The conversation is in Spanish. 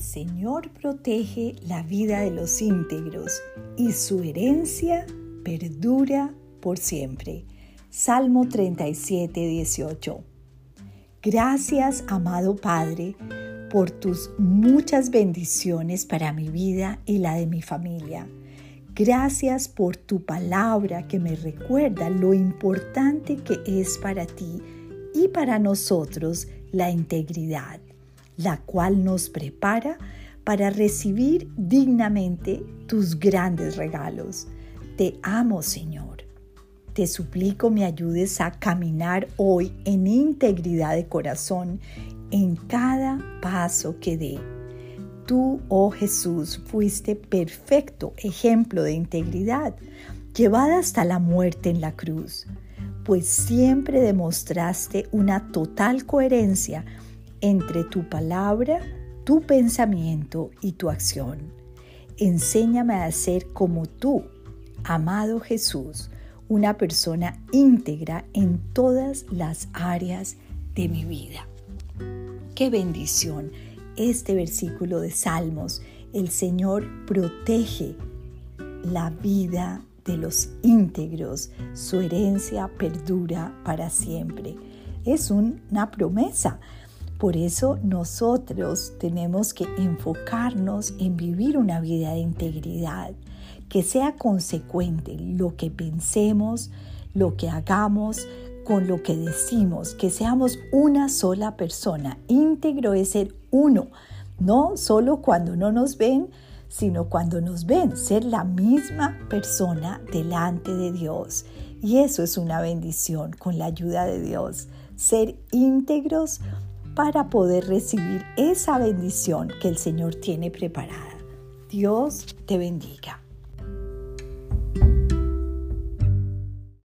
Señor protege la vida de los íntegros y su herencia perdura por siempre. Salmo 37, 18. Gracias, amado Padre, por tus muchas bendiciones para mi vida y la de mi familia. Gracias por tu palabra que me recuerda lo importante que es para ti y para nosotros la integridad la cual nos prepara para recibir dignamente tus grandes regalos. Te amo, Señor. Te suplico me ayudes a caminar hoy en integridad de corazón en cada paso que dé. Tú, oh Jesús, fuiste perfecto ejemplo de integridad, llevada hasta la muerte en la cruz, pues siempre demostraste una total coherencia entre tu palabra, tu pensamiento y tu acción. Enséñame a ser como tú, amado Jesús, una persona íntegra en todas las áreas de mi vida. Qué bendición este versículo de Salmos. El Señor protege la vida de los íntegros, su herencia perdura para siempre. Es una promesa por eso nosotros tenemos que enfocarnos en vivir una vida de integridad, que sea consecuente lo que pensemos, lo que hagamos, con lo que decimos, que seamos una sola persona. Íntegro es ser uno, no solo cuando no nos ven, sino cuando nos ven, ser la misma persona delante de Dios. Y eso es una bendición con la ayuda de Dios. Ser íntegros para poder recibir esa bendición que el Señor tiene preparada. Dios te bendiga.